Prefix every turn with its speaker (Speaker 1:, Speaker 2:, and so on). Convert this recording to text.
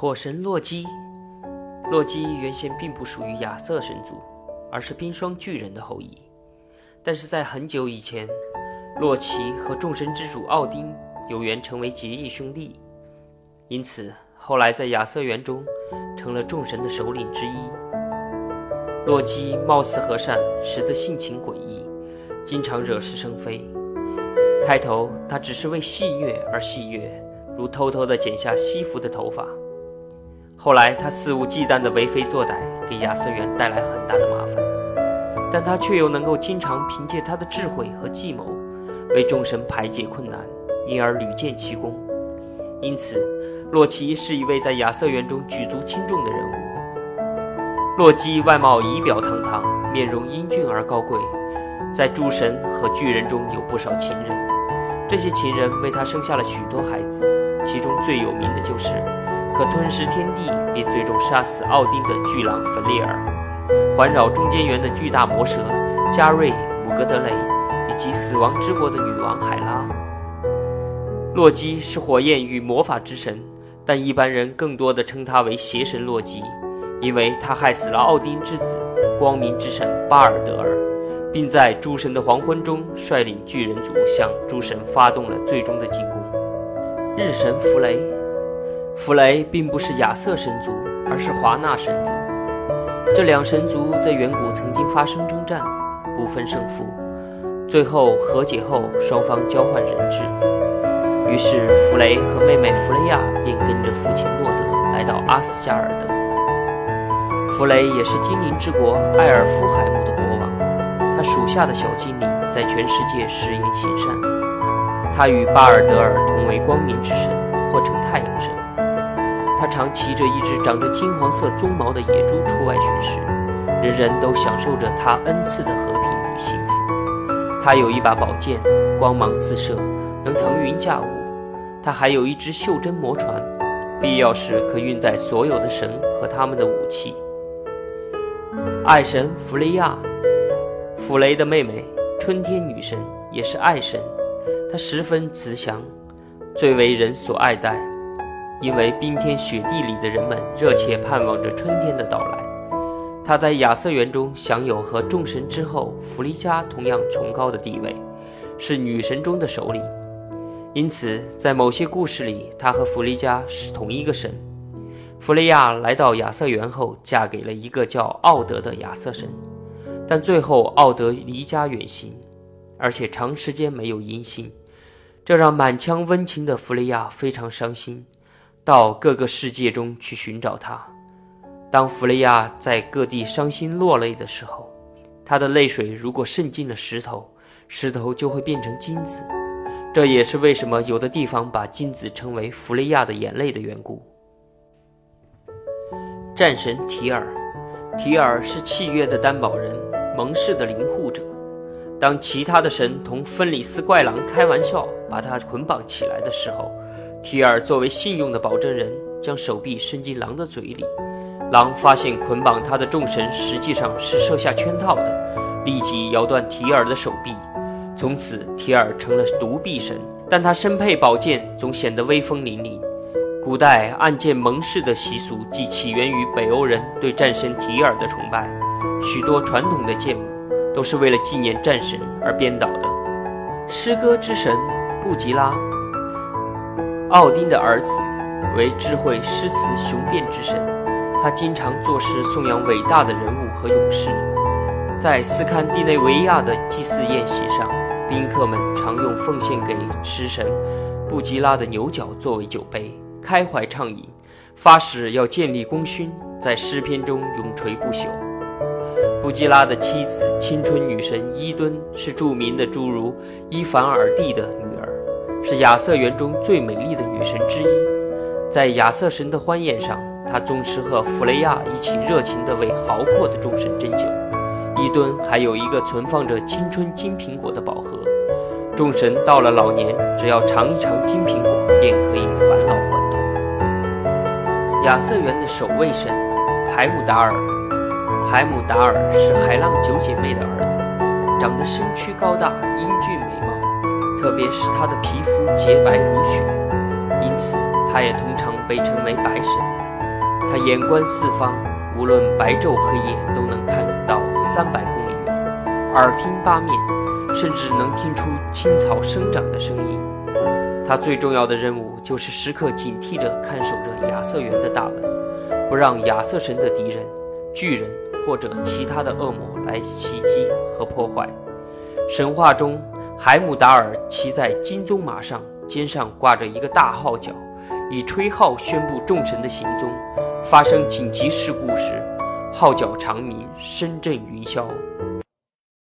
Speaker 1: 火神洛基，洛基原先并不属于亚瑟神族，而是冰霜巨人的后裔。但是在很久以前，洛奇和众神之主奥丁有缘成为结义兄弟，因此后来在亚瑟园中成了众神的首领之一。洛基貌似和善，实则性情诡异，经常惹是生非。开头他只是为戏谑而戏谑，如偷偷地剪下西服的头发。后来他肆无忌惮地为非作歹，给亚瑟园带来很大的麻烦。但他却又能够经常凭借他的智慧和计谋，为众神排解困难，因而屡建奇功。因此，洛奇是一位在亚瑟园中举足轻重的人物。洛基外貌仪表堂堂，面容英俊而高贵，在诸神和巨人中有不少情人。这些情人为他生下了许多孩子，其中最有名的就是可吞噬天地并最终杀死奥丁的巨狼芬利尔，环绕中间圆的巨大魔蛇加瑞姆格德雷，以及死亡之国的女王海拉。洛基是火焰与魔法之神，但一般人更多的称他为邪神洛基，因为他害死了奥丁之子光明之神巴尔德尔。并在诸神的黄昏中率领巨人族向诸神发动了最终的进攻。日神弗雷，弗雷并不是亚瑟神族，而是华纳神族。这两神族在远古曾经发生征战，不分胜负，最后和解后，双方交换人质。于是弗雷和妹妹弗雷亚便跟着父亲诺德来到阿斯加尔德。弗雷也是精灵之国艾尔夫海姆的国王。他属下的小精灵在全世界施言行善。他与巴尔德尔同为光明之神，或称太阳神。常骑着一只长着金黄色鬃毛的野猪出外巡视，人人都享受着他恩赐的和平与幸福。他有一把宝剑，光芒四射，能腾云驾雾。他还有一只袖珍魔船，必要时可运载所有的神和他们的武器。爱神弗雷亚。弗雷的妹妹，春天女神，也是爱神。她十分慈祥，最为人所爱戴，因为冰天雪地里的人们热切盼望着春天的到来。她在亚瑟园中享有和众神之后弗利嘉同样崇高的地位，是女神中的首领。因此，在某些故事里，她和弗利嘉是同一个神。弗雷亚来到亚瑟园后，嫁给了一个叫奥德的亚瑟神。但最后，奥德离家远行，而且长时间没有音信，这让满腔温情的弗雷亚非常伤心，到各个世界中去寻找他。当弗雷亚在各地伤心落泪的时候，他的泪水如果渗进了石头，石头就会变成金子。这也是为什么有的地方把金子称为弗雷亚的眼泪的缘故。战神提尔，提尔是契约的担保人。盟誓的灵护者，当其他的神同芬里斯怪狼开玩笑，把他捆绑起来的时候，提尔作为信用的保证人，将手臂伸进狼的嘴里。狼发现捆绑他的众神实际上是设下圈套的，立即咬断提尔的手臂。从此，提尔成了独臂神，但他身佩宝剑，总显得威风凛凛。古代暗箭盟誓的习俗，即起源于北欧人对战神提尔的崇拜。许多传统的剑舞都是为了纪念战神而编导的。诗歌之神布吉拉，奥丁的儿子，为智慧诗词雄辩之神。他经常作诗颂扬伟大的人物和勇士。在斯堪的内维亚的祭祀宴席上，宾客们常用奉献给诗神布吉拉的牛角作为酒杯，开怀畅饮，发誓要建立功勋，在诗篇中永垂不朽。布基拉的妻子，青春女神伊敦，是著名的诸如伊凡尔蒂的女，是亚瑟园中最美丽的女神之一。在亚瑟神的欢宴上，她总是和弗雷亚一起热情地为豪阔的众神斟酒。伊敦还有一个存放着青春金苹果的宝盒，众神到了老年，只要尝一尝金苹果，便可以返老还童。亚瑟园的守卫神海姆达尔。海姆达尔是海浪九姐妹的儿子，长得身躯高大、英俊美，特别是他的皮肤洁白如雪，因此他也通常被称为白神。他眼观四方，无论白昼黑夜都能看到三百公里远；耳听八面，甚至能听出青草生长的声音。他最重要的任务就是时刻警惕着看守着亚瑟园的大门，不让亚瑟神的敌人——巨人或者其他的恶魔来袭击和破坏。神话中，海姆达尔骑在金鬃马上，肩上挂着一个大号角，以吹号宣布众神的行踪。发生紧急事故时，号角长鸣，声震云霄。